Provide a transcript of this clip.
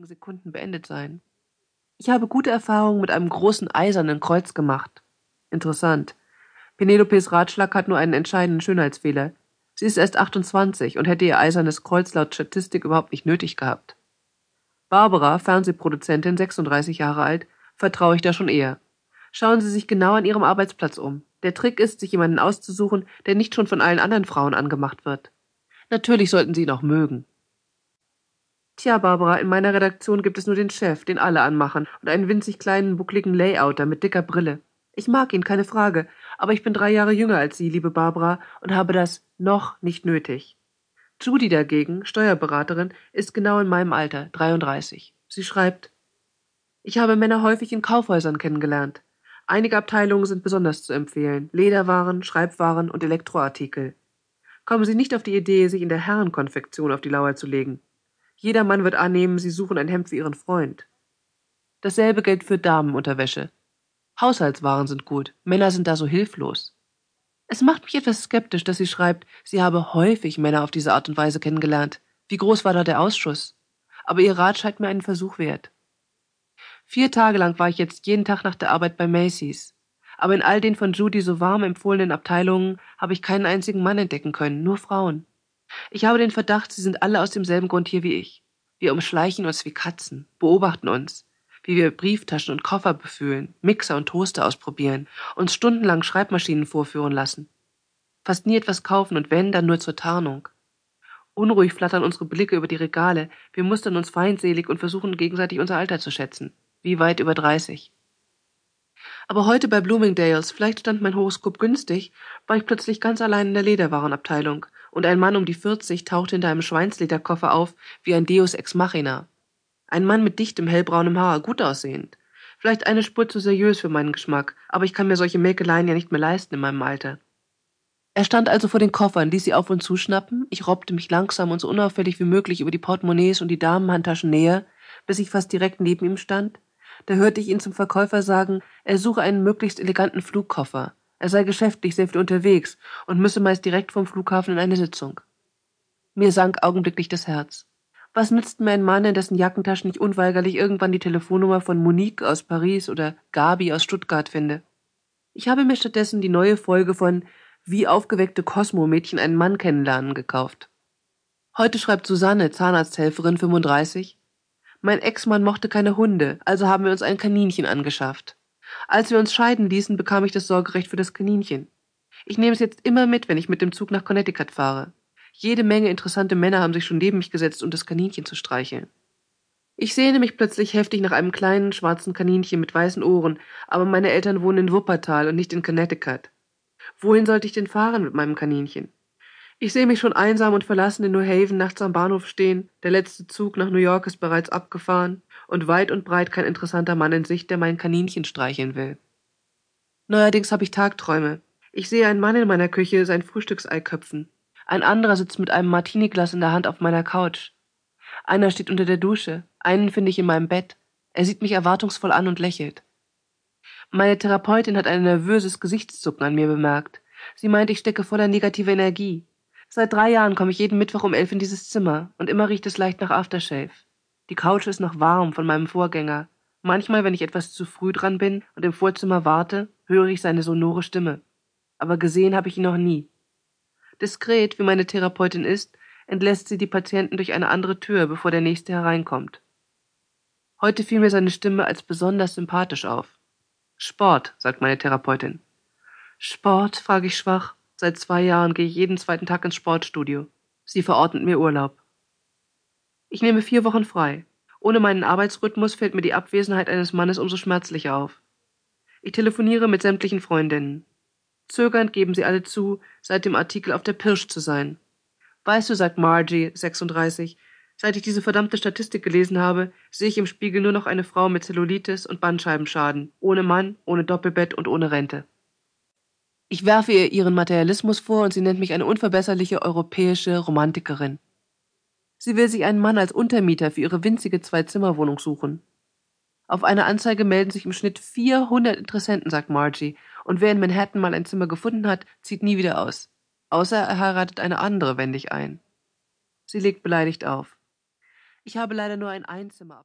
wenigen Sekunden beendet sein. Ich habe gute Erfahrungen mit einem großen eisernen Kreuz gemacht. Interessant. Penelopes Ratschlag hat nur einen entscheidenden Schönheitsfehler. Sie ist erst 28 und hätte ihr eisernes Kreuz laut Statistik überhaupt nicht nötig gehabt. Barbara, Fernsehproduzentin, 36 Jahre alt, vertraue ich da schon eher. Schauen Sie sich genau an Ihrem Arbeitsplatz um. Der Trick ist, sich jemanden auszusuchen, der nicht schon von allen anderen Frauen angemacht wird. Natürlich sollten Sie ihn auch mögen. Tja, Barbara, in meiner Redaktion gibt es nur den Chef, den alle anmachen, und einen winzig kleinen, buckligen Layouter mit dicker Brille. Ich mag ihn, keine Frage, aber ich bin drei Jahre jünger als Sie, liebe Barbara, und habe das noch nicht nötig. Judy dagegen, Steuerberaterin, ist genau in meinem Alter, 33. Sie schreibt, ich habe Männer häufig in Kaufhäusern kennengelernt. Einige Abteilungen sind besonders zu empfehlen. Lederwaren, Schreibwaren und Elektroartikel. Kommen Sie nicht auf die Idee, sich in der Herrenkonfektion auf die Lauer zu legen. Jeder Mann wird annehmen, Sie suchen ein Hemd für Ihren Freund. Dasselbe gilt für Damenunterwäsche. Haushaltswaren sind gut, Männer sind da so hilflos. Es macht mich etwas skeptisch, dass sie schreibt, sie habe häufig Männer auf diese Art und Weise kennengelernt. Wie groß war da der Ausschuss? Aber ihr Rat scheint mir einen Versuch wert. Vier Tage lang war ich jetzt jeden Tag nach der Arbeit bei Macy's. Aber in all den von Judy so warm empfohlenen Abteilungen habe ich keinen einzigen Mann entdecken können, nur Frauen. Ich habe den Verdacht, sie sind alle aus demselben Grund hier wie ich. Wir umschleichen uns wie Katzen, beobachten uns, wie wir Brieftaschen und Koffer befühlen, Mixer und Toaster ausprobieren, uns stundenlang Schreibmaschinen vorführen lassen. Fast nie etwas kaufen und wenn, dann nur zur Tarnung. Unruhig flattern unsere Blicke über die Regale, wir mustern uns feindselig und versuchen gegenseitig unser Alter zu schätzen wie weit über dreißig. Aber heute bei Bloomingdales, vielleicht stand mein Horoskop günstig, war ich plötzlich ganz allein in der Lederwarenabteilung und ein Mann um die vierzig tauchte hinter einem Schweinslederkoffer auf wie ein Deus ex machina. Ein Mann mit dichtem hellbraunem Haar, gut aussehend. Vielleicht eine Spur zu seriös für meinen Geschmack, aber ich kann mir solche Mäkeleien ja nicht mehr leisten in meinem Alter. Er stand also vor den Koffern, ließ sie auf und zuschnappen, ich robbte mich langsam und so unauffällig wie möglich über die Portemonnaies und die Damenhandtaschen näher, bis ich fast direkt neben ihm stand, da hörte ich ihn zum Verkäufer sagen, er suche einen möglichst eleganten Flugkoffer. Er sei geschäftlich sehr viel unterwegs und müsse meist direkt vom Flughafen in eine Sitzung. Mir sank augenblicklich das Herz. Was nützt mir ein Mann, in dessen Jackentasche ich unweigerlich irgendwann die Telefonnummer von Monique aus Paris oder Gabi aus Stuttgart finde? Ich habe mir stattdessen die neue Folge von Wie aufgeweckte Kosmo-Mädchen einen Mann kennenlernen gekauft. Heute schreibt Susanne, Zahnarzthelferin 35, mein Ex-Mann mochte keine Hunde, also haben wir uns ein Kaninchen angeschafft. Als wir uns scheiden ließen, bekam ich das Sorgerecht für das Kaninchen. Ich nehme es jetzt immer mit, wenn ich mit dem Zug nach Connecticut fahre. Jede Menge interessante Männer haben sich schon neben mich gesetzt, um das Kaninchen zu streicheln. Ich sehne mich plötzlich heftig nach einem kleinen schwarzen Kaninchen mit weißen Ohren, aber meine Eltern wohnen in Wuppertal und nicht in Connecticut. Wohin sollte ich denn fahren mit meinem Kaninchen? Ich sehe mich schon einsam und verlassen in New Haven nachts am Bahnhof stehen, der letzte Zug nach New York ist bereits abgefahren und weit und breit kein interessanter Mann in Sicht, der mein Kaninchen streicheln will. Neuerdings habe ich Tagträume. Ich sehe einen Mann in meiner Küche sein Frühstücksei köpfen. Ein anderer sitzt mit einem Martiniglas in der Hand auf meiner Couch. Einer steht unter der Dusche, einen finde ich in meinem Bett. Er sieht mich erwartungsvoll an und lächelt. Meine Therapeutin hat ein nervöses Gesichtszucken an mir bemerkt. Sie meint, ich stecke voller negativer Energie. Seit drei Jahren komme ich jeden Mittwoch um elf in dieses Zimmer und immer riecht es leicht nach Aftershave. Die Couch ist noch warm von meinem Vorgänger. Manchmal, wenn ich etwas zu früh dran bin und im Vorzimmer warte, höre ich seine sonore Stimme. Aber gesehen habe ich ihn noch nie. Diskret, wie meine Therapeutin ist, entlässt sie die Patienten durch eine andere Tür, bevor der nächste hereinkommt. Heute fiel mir seine Stimme als besonders sympathisch auf. Sport, sagt meine Therapeutin. Sport? frage ich schwach. Seit zwei Jahren gehe ich jeden zweiten Tag ins Sportstudio. Sie verordnet mir Urlaub. Ich nehme vier Wochen frei. Ohne meinen Arbeitsrhythmus fällt mir die Abwesenheit eines Mannes umso schmerzlicher auf. Ich telefoniere mit sämtlichen Freundinnen. Zögernd geben sie alle zu, seit dem Artikel auf der Pirsch zu sein. Weißt du, sagt Margie, 36, seit ich diese verdammte Statistik gelesen habe, sehe ich im Spiegel nur noch eine Frau mit Zellulitis und Bandscheibenschaden, ohne Mann, ohne Doppelbett und ohne Rente. Ich werfe ihr ihren Materialismus vor und sie nennt mich eine unverbesserliche europäische Romantikerin. Sie will sich einen Mann als Untermieter für ihre winzige Zwei-Zimmer-Wohnung suchen. Auf eine Anzeige melden sich im Schnitt 400 Interessenten, sagt Margie, und wer in Manhattan mal ein Zimmer gefunden hat, zieht nie wieder aus. Außer er heiratet eine andere wendig ein. Sie legt beleidigt auf. Ich habe leider nur ein Einzimmer.